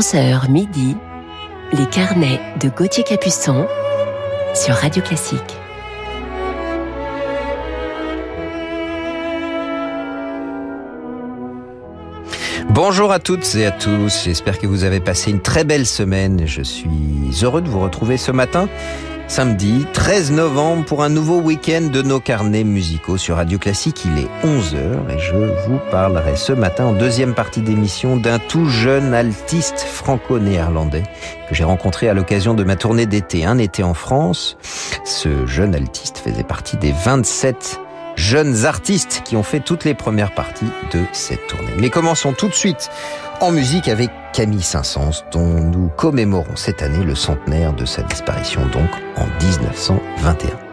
11h midi, les carnets de Gauthier Capuçon sur Radio Classique. Bonjour à toutes et à tous, j'espère que vous avez passé une très belle semaine. Je suis heureux de vous retrouver ce matin, samedi 13 novembre, pour un nouveau week-end de nos carnets musicaux sur Radio Classique. Il est 11h et je vous parlerai ce matin en deuxième partie d'émission d'un tout jeune altiste franco-néerlandais que j'ai rencontré à l'occasion de ma tournée d'été, un été en France. Ce jeune altiste faisait partie des 27 jeunes artistes qui ont fait toutes les premières parties de cette tournée. Mais commençons tout de suite en musique avec Camille Saint-Saëns, dont nous commémorons cette année le centenaire de sa disparition, donc en 1921.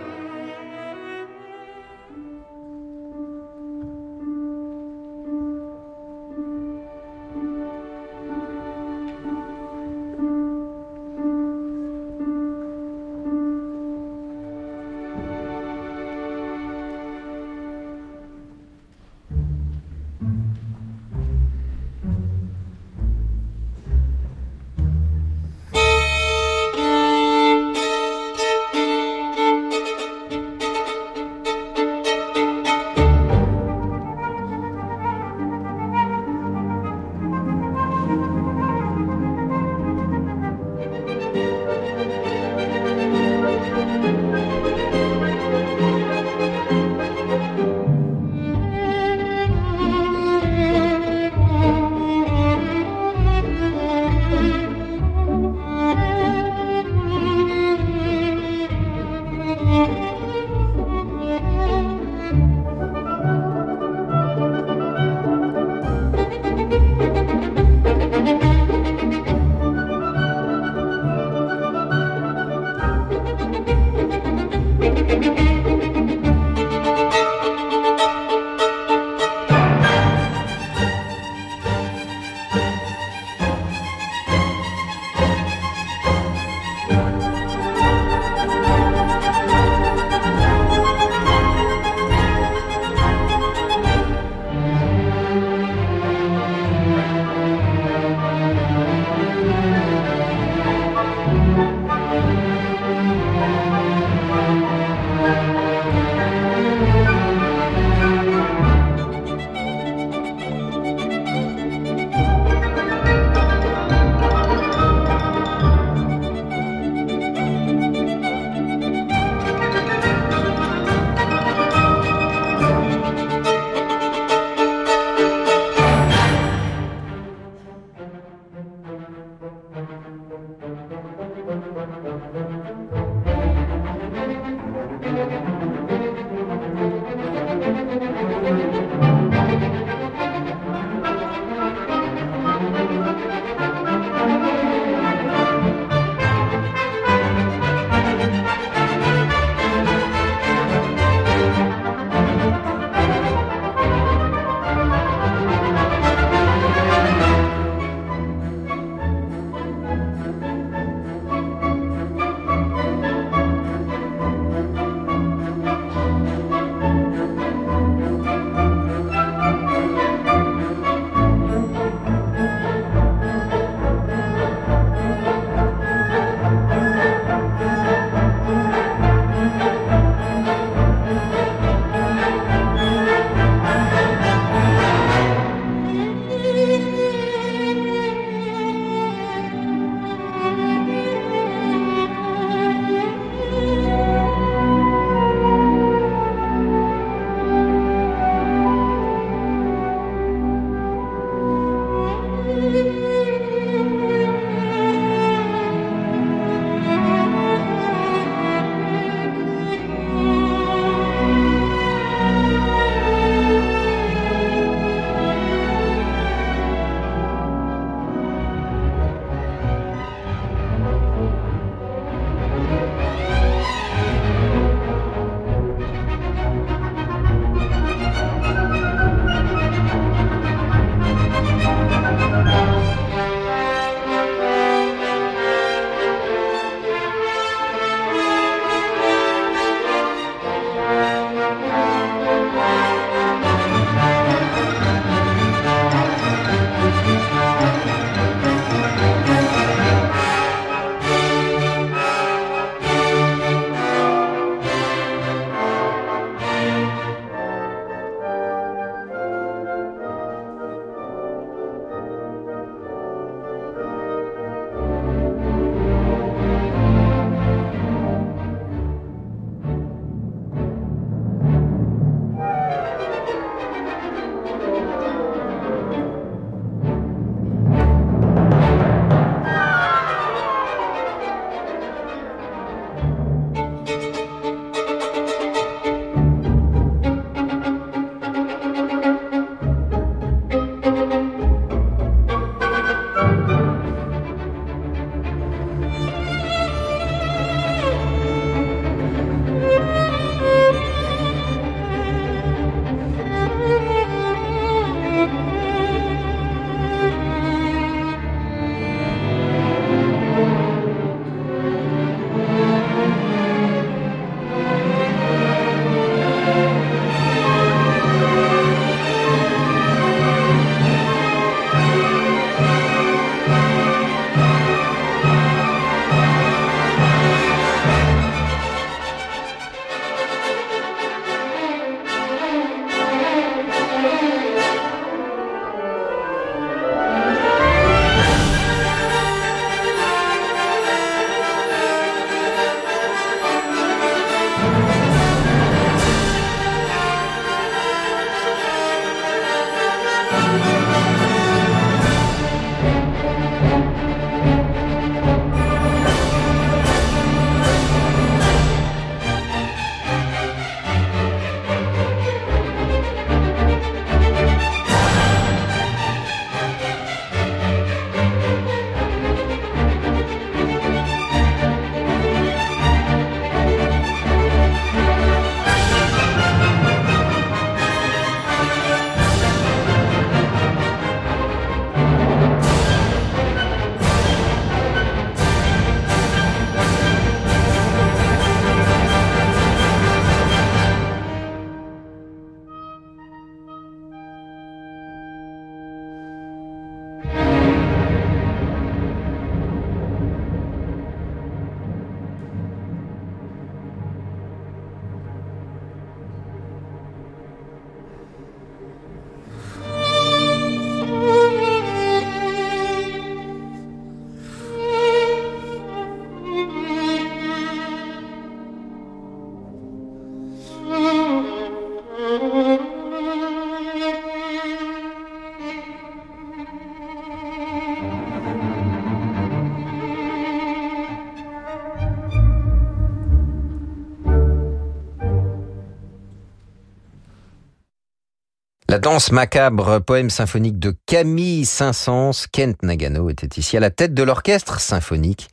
La danse macabre, poème symphonique de Camille Saint-Saëns, Kent Nagano était ici à la tête de l'orchestre symphonique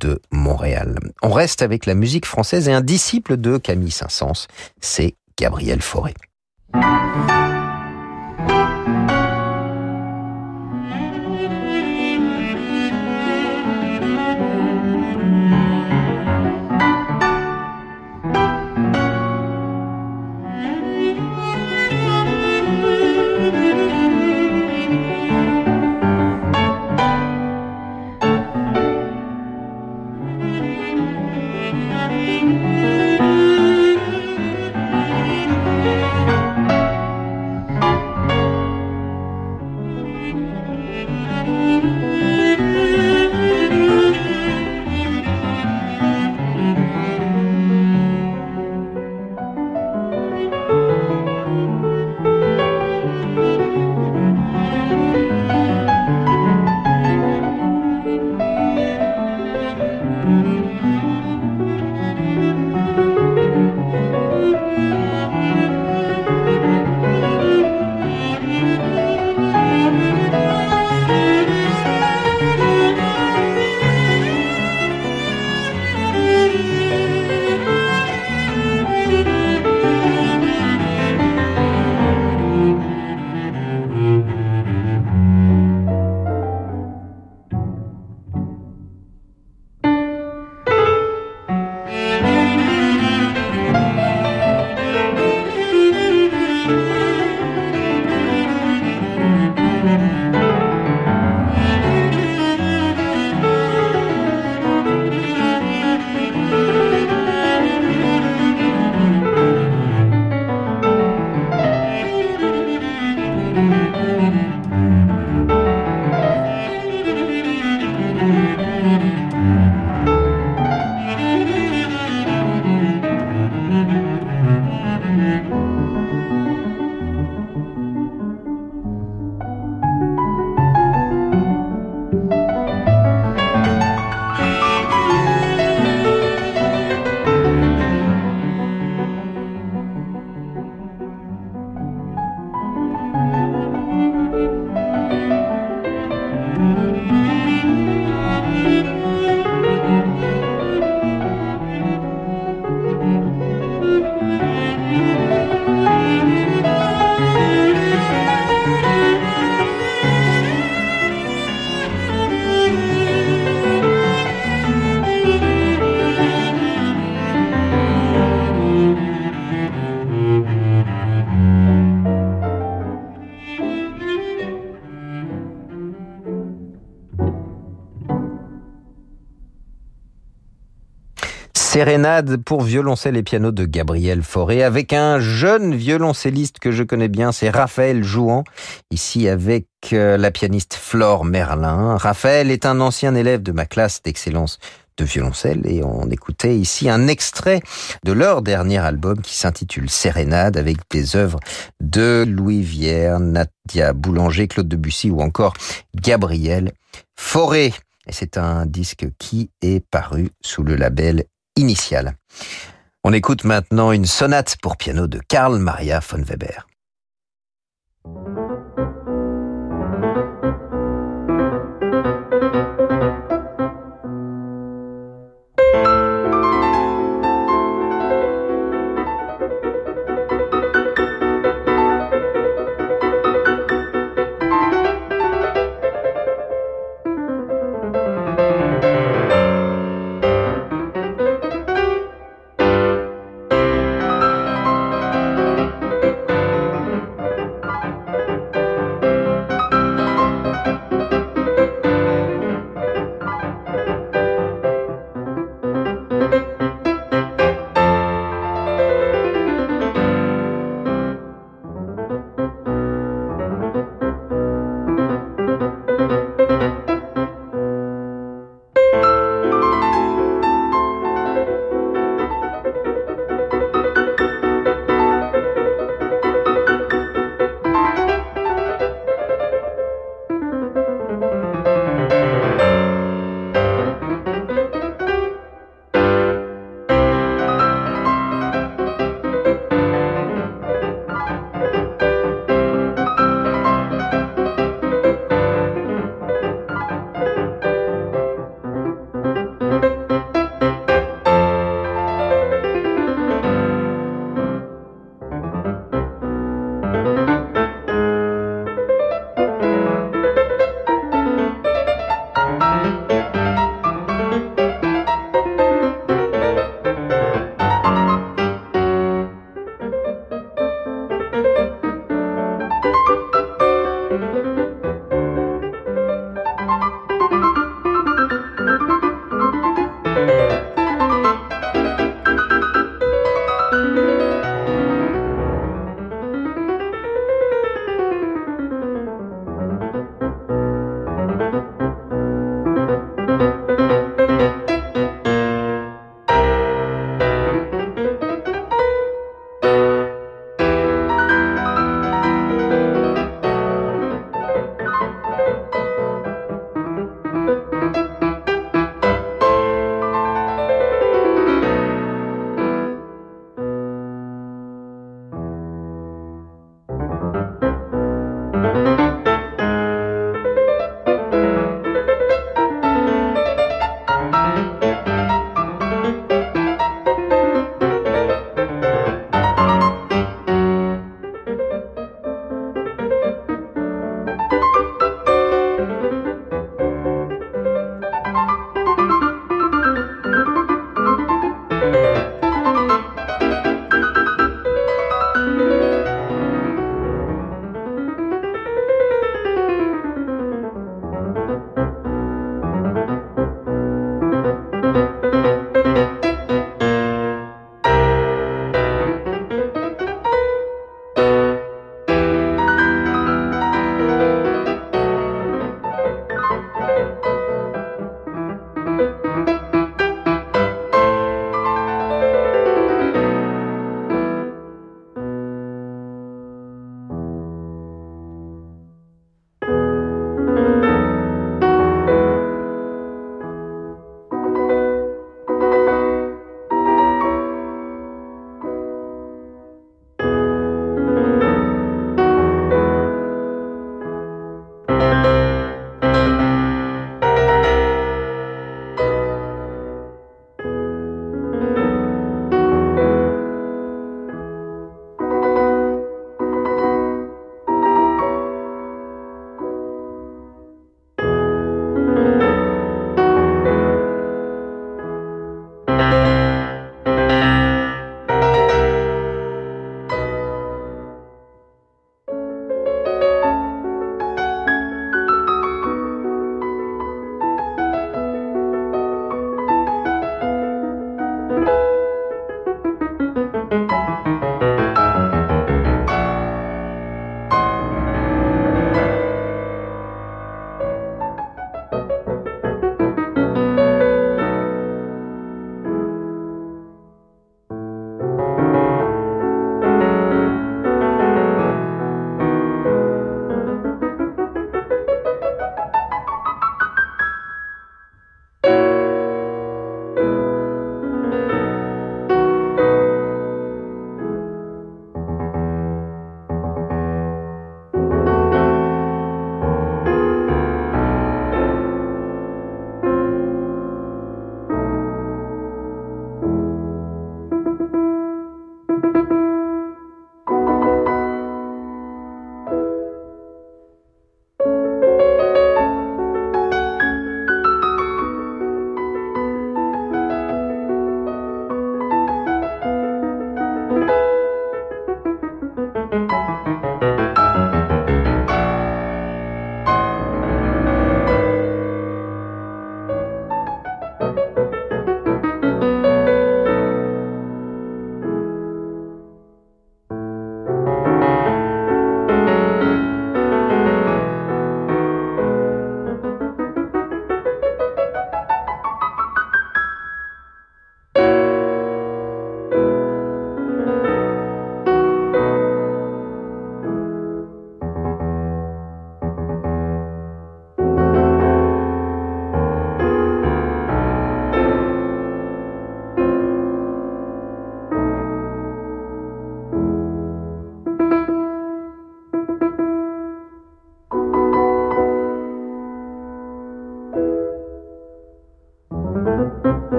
de Montréal. On reste avec la musique française et un disciple de Camille Saint-Saëns, c'est Gabriel Fauré. Sérénade pour violoncelle et piano de Gabriel Fauré avec un jeune violoncelliste que je connais bien, c'est Raphaël Jouan, ici avec euh, la pianiste Flore Merlin. Raphaël est un ancien élève de ma classe d'excellence de violoncelle et on écoutait ici un extrait de leur dernier album qui s'intitule Sérénade avec des œuvres de Louis Vière, Nadia Boulanger, Claude Debussy ou encore Gabriel Fauré. Et c'est un disque qui est paru sous le label On écoute maintenant une sonate pour piano de Karl Maria von Weber.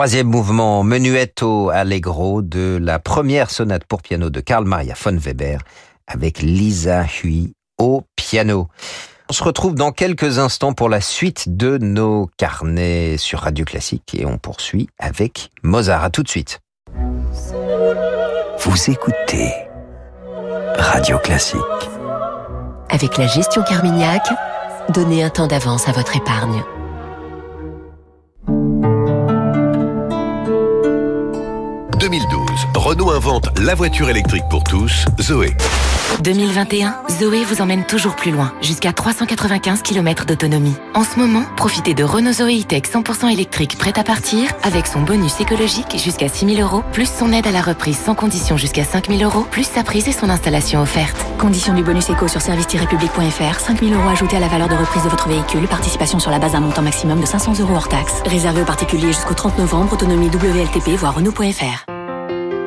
Troisième mouvement Menuetto Allegro de la première sonate pour piano de Karl Maria von Weber avec Lisa Hui au piano. On se retrouve dans quelques instants pour la suite de nos carnets sur Radio Classique et on poursuit avec Mozart. À tout de suite. Vous écoutez Radio Classique. Avec la gestion Carmignac, donnez un temps d'avance à votre épargne. 2012, Renault invente la voiture électrique pour tous, Zoé. 2021, Zoé vous emmène toujours plus loin, jusqu'à 395 km d'autonomie. En ce moment, profitez de Renault Zoé E-Tech 100% électrique prête à partir, avec son bonus écologique jusqu'à 6000 euros, plus son aide à la reprise sans condition jusqu'à 5000 euros, plus sa prise et son installation offerte. Condition du bonus éco sur service-public.fr, 5000 euros ajoutés à la valeur de reprise de votre véhicule, participation sur la base d'un montant maximum de 500 euros hors taxe. Réservé aux particuliers jusqu'au 30 novembre, autonomie WLTP, voire Renault.fr.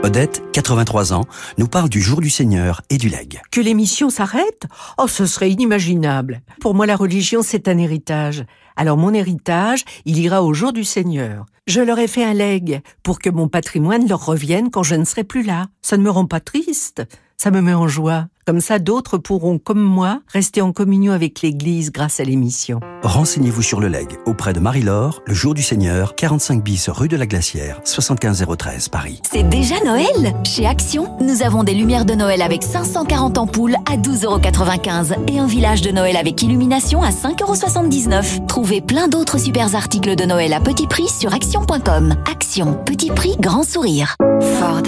Odette, 83 ans, nous parle du jour du Seigneur et du legs. Que l'émission s'arrête? Oh, ce serait inimaginable. Pour moi, la religion, c'est un héritage. Alors mon héritage, il ira au jour du Seigneur. Je leur ai fait un legs pour que mon patrimoine leur revienne quand je ne serai plus là. Ça ne me rend pas triste, ça me met en joie. Comme ça, d'autres pourront, comme moi, rester en communion avec l'Église grâce à l'émission. Renseignez-vous sur le legs auprès de Marie-Laure, le jour du Seigneur, 45 bis rue de la Glacière, 75013 Paris. C'est déjà Noël? Chez Action, nous avons des lumières de Noël avec 540 ampoules à 12,95€ et un village de Noël avec illumination à 5,79€. Trouvez plein d'autres super articles de Noël à petit prix sur action.com. Action, petit prix, grand sourire. Ford.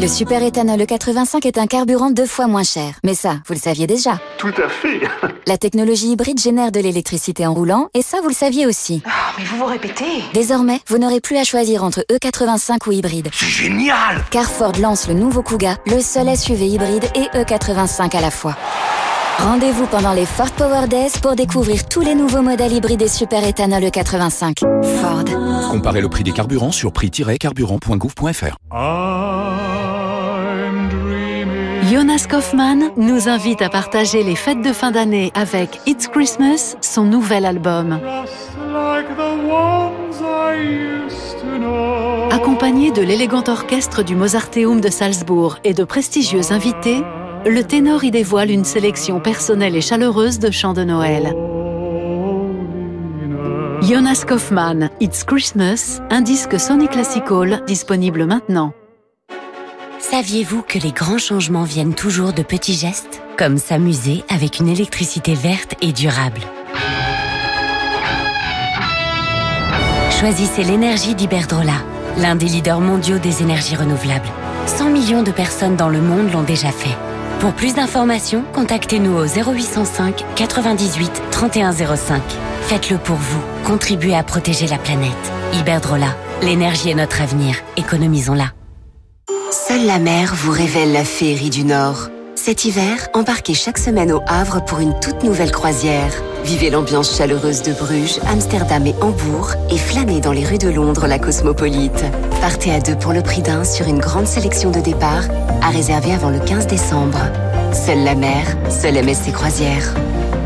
Le super éthanol E85 est un carburant deux fois moins cher. Mais ça, vous le saviez déjà. Tout à fait. La technologie hybride génère de l'électricité en roulant, et ça, vous le saviez aussi. Oh, mais vous vous répétez Désormais, vous n'aurez plus à choisir entre E85 ou hybride. C'est génial Car Ford lance le nouveau Kuga, le seul SUV hybride et E85 à la fois. Rendez-vous pendant les Ford Power Days pour découvrir tous les nouveaux modèles hybrides et super éthanol E85. Ford. Comparez le prix des carburants sur prix-carburant.gouv.fr. Jonas Kaufmann nous invite à partager les fêtes de fin d'année avec It's Christmas, son nouvel album. Accompagné de l'élégant orchestre du Mozarteum de Salzbourg et de prestigieux invités, le ténor y dévoile une sélection personnelle et chaleureuse de chants de Noël. Jonas Kaufmann, It's Christmas, un disque Sony Classical disponible maintenant. Saviez-vous que les grands changements viennent toujours de petits gestes? Comme s'amuser avec une électricité verte et durable. Choisissez l'énergie d'Iberdrola, l'un des leaders mondiaux des énergies renouvelables. 100 millions de personnes dans le monde l'ont déjà fait. Pour plus d'informations, contactez-nous au 0805 98 3105. Faites-le pour vous. Contribuez à protéger la planète. Iberdrola, l'énergie est notre avenir. Économisons-la. Seule la mer vous révèle la féerie du Nord. Cet hiver, embarquez chaque semaine au Havre pour une toute nouvelle croisière. Vivez l'ambiance chaleureuse de Bruges, Amsterdam et Hambourg et flânez dans les rues de Londres la cosmopolite. Partez à deux pour le prix d'un sur une grande sélection de départs à réserver avant le 15 décembre. Seule la mer, seule MSC Croisière.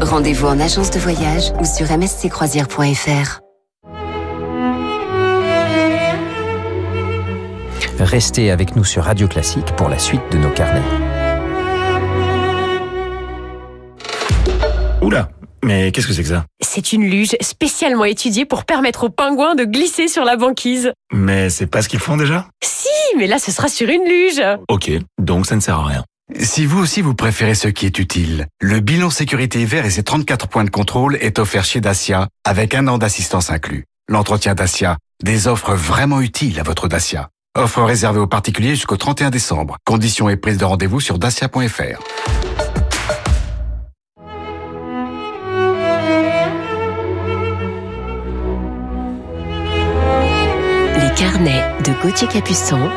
Rendez-vous en agence de voyage ou sur msccroisière.fr. Restez avec nous sur Radio Classique pour la suite de nos carnets. Oula, mais qu'est-ce que c'est que ça? C'est une luge spécialement étudiée pour permettre aux pingouins de glisser sur la banquise. Mais c'est pas ce qu'ils font déjà? Si, mais là ce sera sur une luge. Ok, donc ça ne sert à rien. Si vous aussi vous préférez ce qui est utile, le bilan sécurité hiver et ses 34 points de contrôle est offert chez Dacia avec un an d'assistance inclus. L'entretien Dacia, des offres vraiment utiles à votre Dacia. Offre réservée aux particuliers jusqu'au 31 décembre. Conditions et prise de rendez-vous sur dacia.fr. Les carnets de Gauthier Capuçon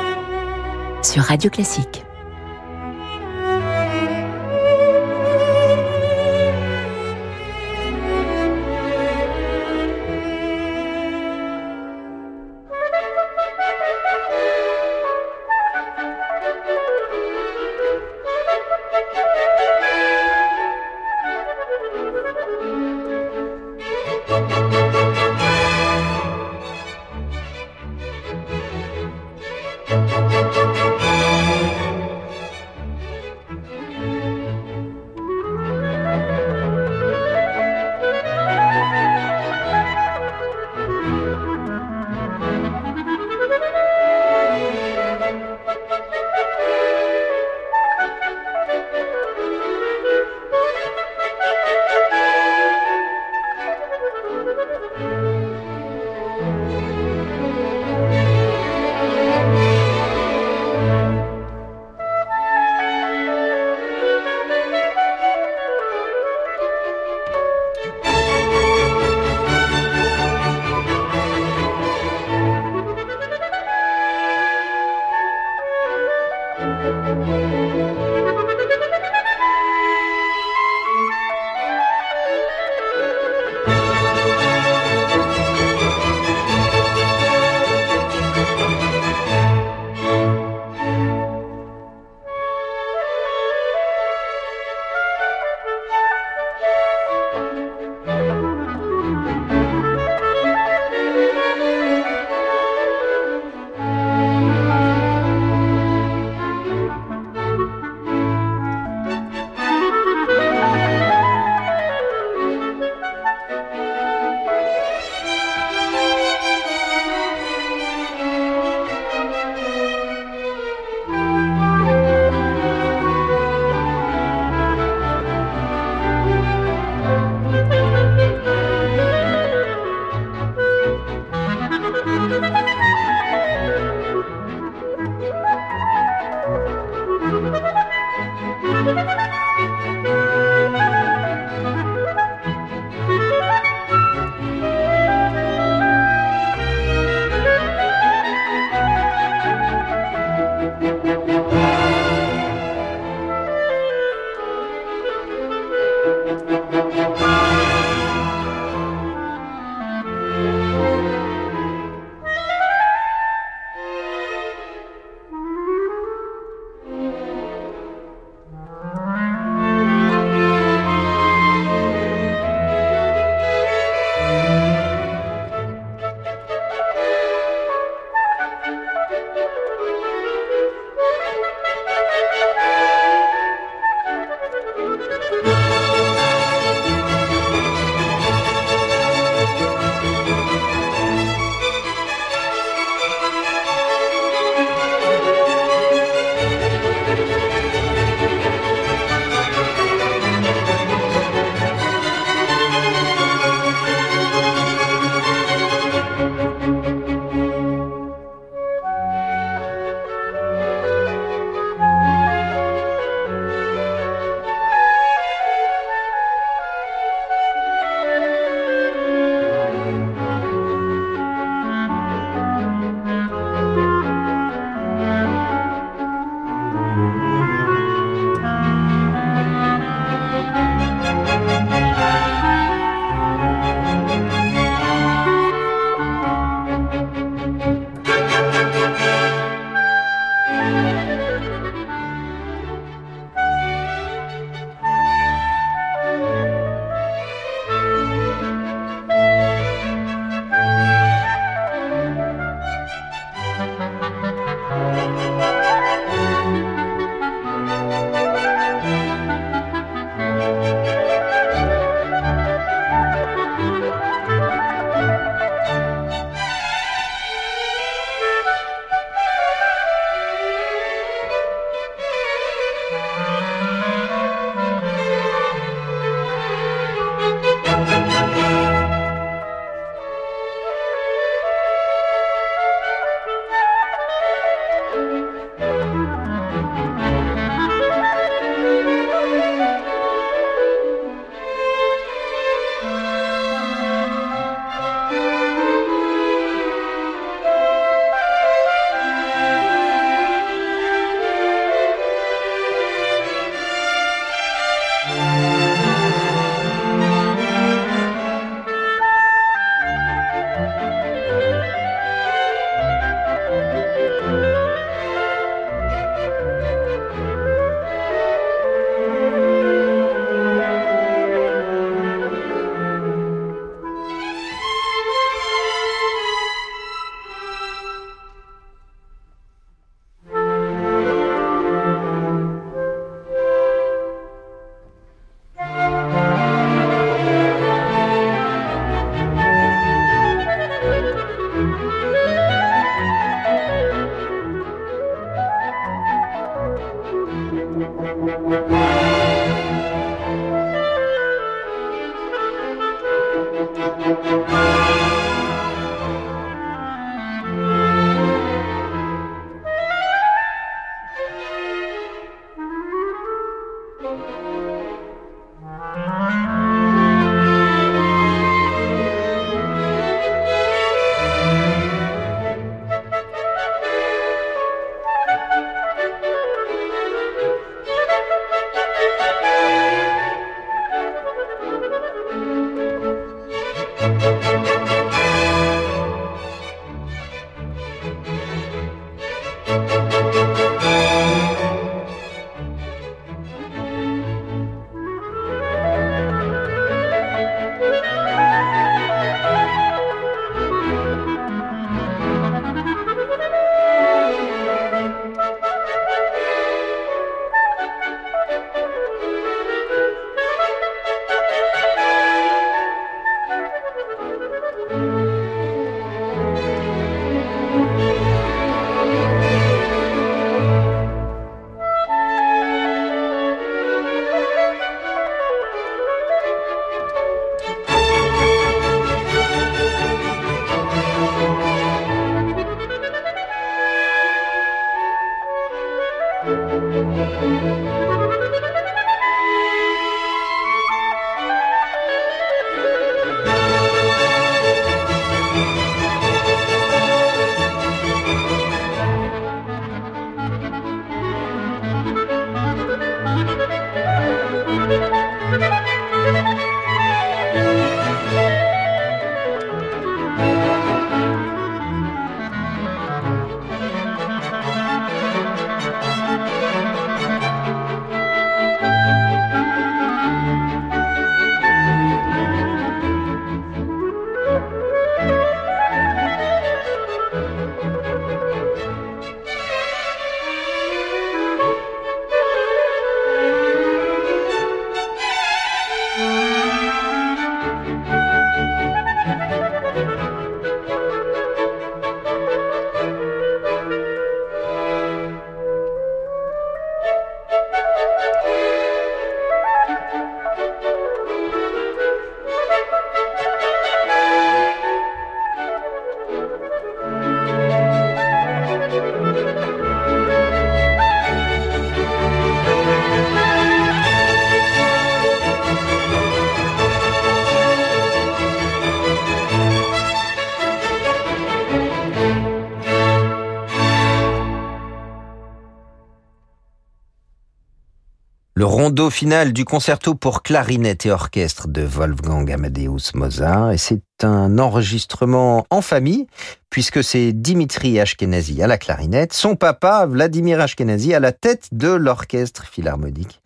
sur Radio Classique. Rondo final du concerto pour clarinette et orchestre de Wolfgang Amadeus Mozart. Et c'est un enregistrement en famille, puisque c'est Dimitri Ashkenazi à la clarinette, son papa Vladimir Ashkenazi à la tête de l'orchestre philharmonique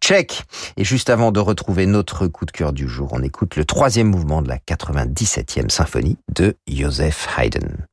tchèque. Et juste avant de retrouver notre coup de cœur du jour, on écoute le troisième mouvement de la 97e symphonie de Joseph Haydn.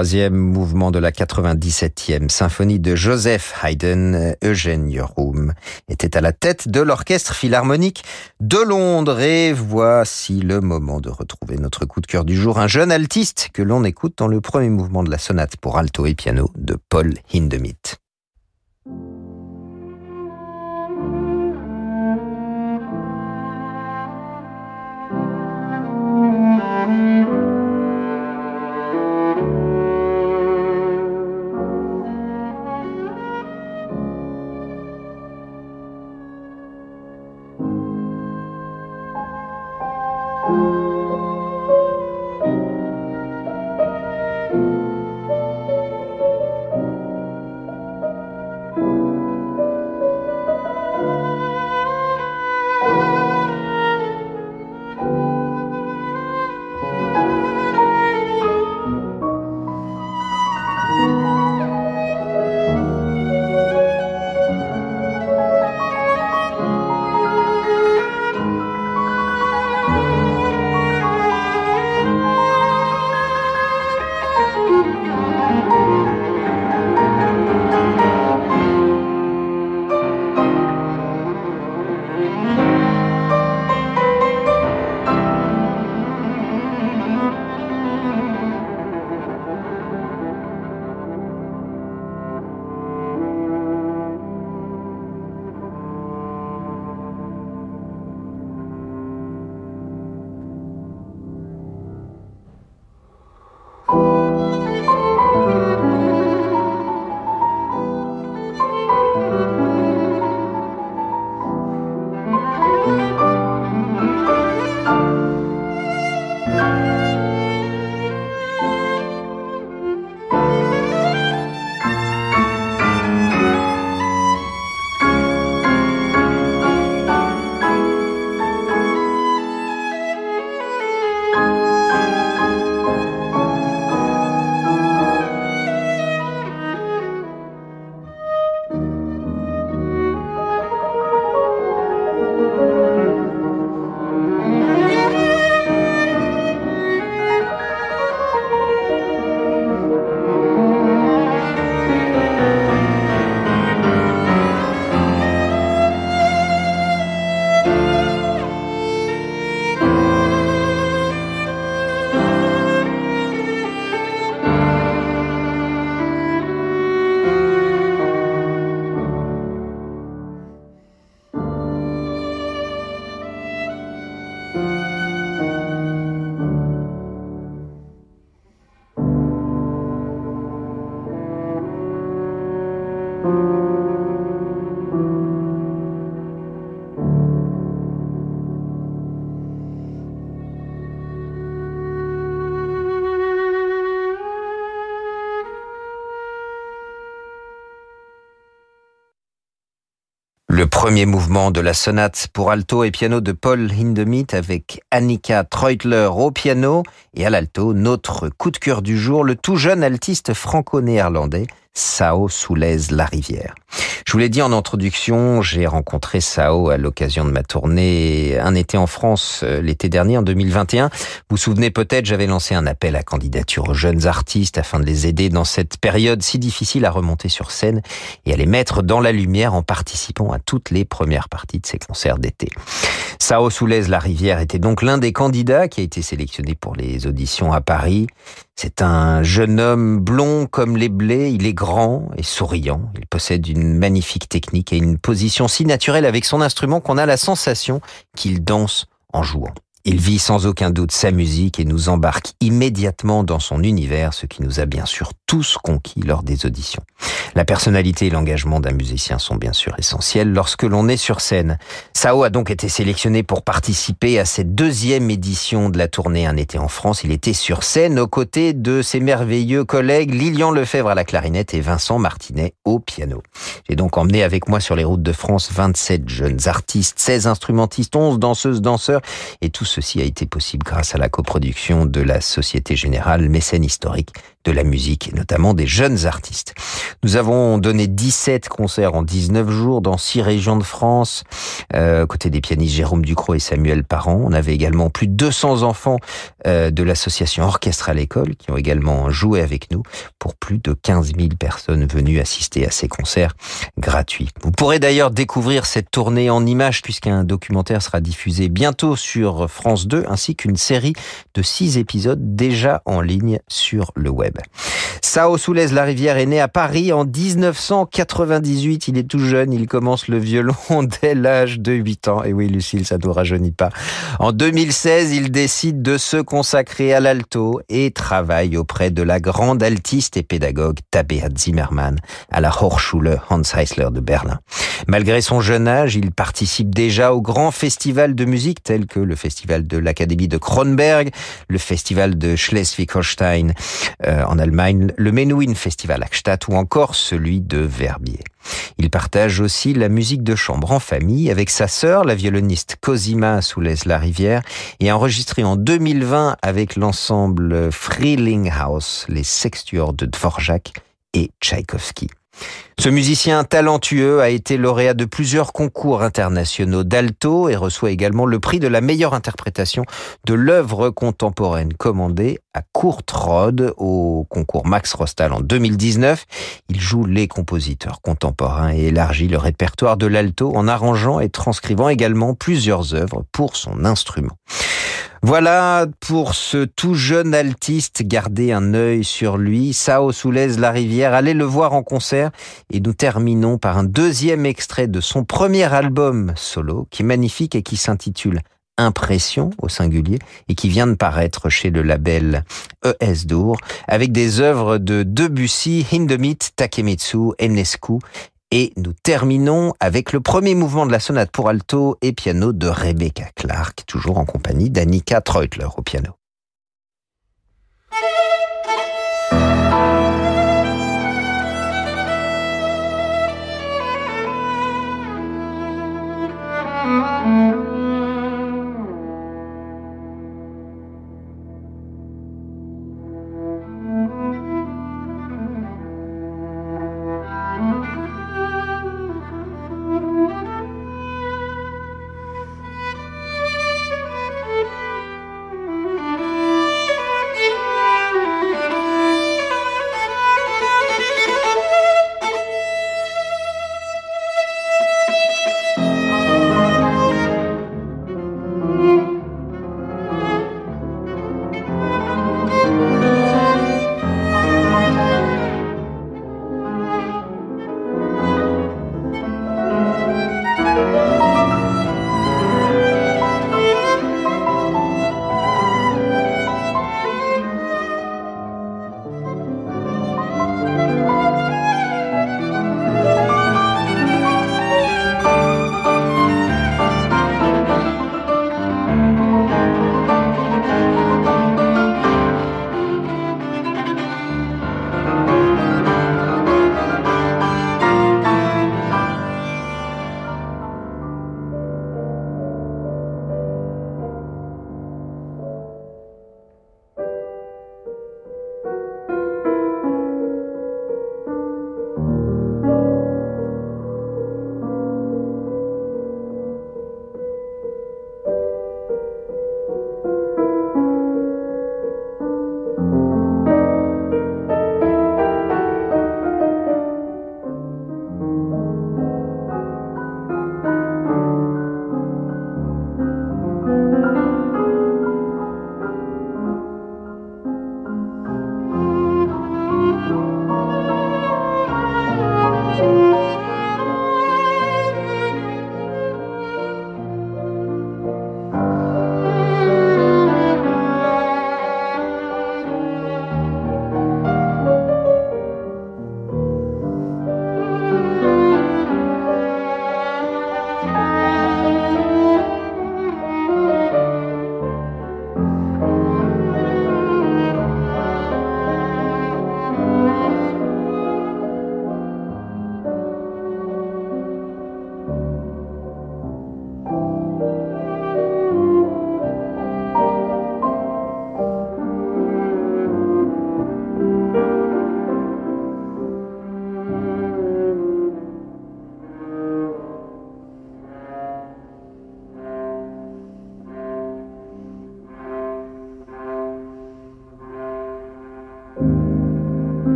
Troisième mouvement de la 97e symphonie de Joseph Haydn, Eugène Yorum, était à la tête de l'orchestre philharmonique de Londres. Et voici le moment de retrouver notre coup de cœur du jour, un jeune altiste que l'on écoute dans le premier mouvement de la sonate pour alto et piano de Paul Hindemith. Ли premier mouvement de la sonate pour alto et piano de Paul Hindemith avec Annika Treutler au piano et à l'alto, notre coup de cœur du jour, le tout jeune altiste franco-néerlandais Sao Soulez La Rivière. Je vous l'ai dit en introduction, j'ai rencontré Sao à l'occasion de ma tournée Un été en France euh, l'été dernier, en 2021. Vous vous souvenez peut-être, j'avais lancé un appel à candidature aux jeunes artistes afin de les aider dans cette période si difficile à remonter sur scène et à les mettre dans la lumière en participant à toutes les premières parties de ces concerts d'été. Sao Soulez La Rivière était donc l'un des candidats qui a été sélectionné pour les auditions à Paris. C'est un jeune homme blond comme les blés, il est grand et souriant, il possède une magnifique technique et une position si naturelle avec son instrument qu'on a la sensation qu'il danse en jouant. Il vit sans aucun doute sa musique et nous embarque immédiatement dans son univers, ce qui nous a bien sûr tous conquis lors des auditions. La personnalité et l'engagement d'un musicien sont bien sûr essentiels lorsque l'on est sur scène. Sao a donc été sélectionné pour participer à cette deuxième édition de la tournée Un été en France. Il était sur scène aux côtés de ses merveilleux collègues Lilian Lefebvre à la clarinette et Vincent Martinet au piano. J'ai donc emmené avec moi sur les routes de France 27 jeunes artistes, 16 instrumentistes, 11 danseuses, danseurs et tous ceci a été possible grâce à la coproduction de la Société Générale Mécène Historique de la musique et notamment des jeunes artistes. Nous avons donné 17 concerts en 19 jours dans 6 régions de France, euh, côté des pianistes Jérôme Ducrot et Samuel Parent. On avait également plus de 200 enfants euh, de l'association Orchestre à l'école qui ont également joué avec nous pour plus de 15 000 personnes venues assister à ces concerts gratuits. Vous pourrez d'ailleurs découvrir cette tournée en images puisqu'un documentaire sera diffusé bientôt sur France 2 ainsi qu'une série de 6 épisodes déjà en ligne sur le web. Sao Soulez la rivière est né à Paris en 1998. Il est tout jeune, il commence le violon dès l'âge de 8 ans. Et oui, Lucille, ça ne nous rajeunit pas. En 2016, il décide de se consacrer à l'alto et travaille auprès de la grande altiste et pédagogue Tabea Zimmermann à la Hochschule Hans Heisler de Berlin. Malgré son jeune âge, il participe déjà aux grands festivals de musique tels que le festival de l'Académie de Kronberg, le festival de Schleswig-Holstein euh, en Allemagne, le Menuhin Festival Stadt ou encore celui de Verbier. Il partage aussi la musique de chambre en famille avec sa sœur, la violoniste Cosima Soulez-La Rivière, et enregistré en 2020 avec l'ensemble House, les sextuors de Dvorak et Tchaïkovski. Ce musicien talentueux a été lauréat de plusieurs concours internationaux d'alto et reçoit également le prix de la meilleure interprétation de l'œuvre contemporaine commandée à Courtrode au concours Max Rostal en 2019. Il joue les compositeurs contemporains et élargit le répertoire de l'alto en arrangeant et transcrivant également plusieurs œuvres pour son instrument. Voilà pour ce tout jeune altiste, gardez un œil sur lui. Sao Soulez La Rivière, allez le voir en concert. Et nous terminons par un deuxième extrait de son premier album solo, qui est magnifique et qui s'intitule Impression au singulier et qui vient de paraître chez le label ES Dour avec des œuvres de Debussy, Hindemith, Takemitsu, Enescu et nous terminons avec le premier mouvement de la sonate pour alto et piano de Rebecca Clark, toujours en compagnie d'Annika Treutler au piano.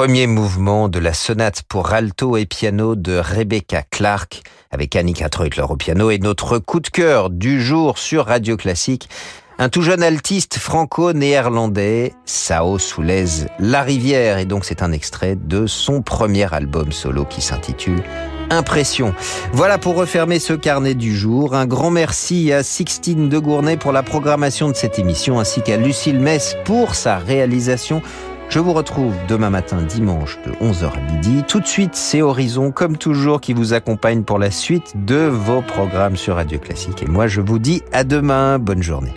Premier mouvement de la sonate pour alto et piano de Rebecca Clark avec Annika Treutler au piano et notre coup de cœur du jour sur Radio Classique. Un tout jeune altiste franco-néerlandais, Sao Soulez La Rivière, et donc c'est un extrait de son premier album solo qui s'intitule Impression. Voilà pour refermer ce carnet du jour. Un grand merci à Sixtine de Gournay pour la programmation de cette émission, ainsi qu'à Lucille Mess pour sa réalisation. Je vous retrouve demain matin, dimanche, de 11h à midi. Tout de suite, c'est Horizon, comme toujours, qui vous accompagne pour la suite de vos programmes sur Radio Classique. Et moi, je vous dis à demain. Bonne journée.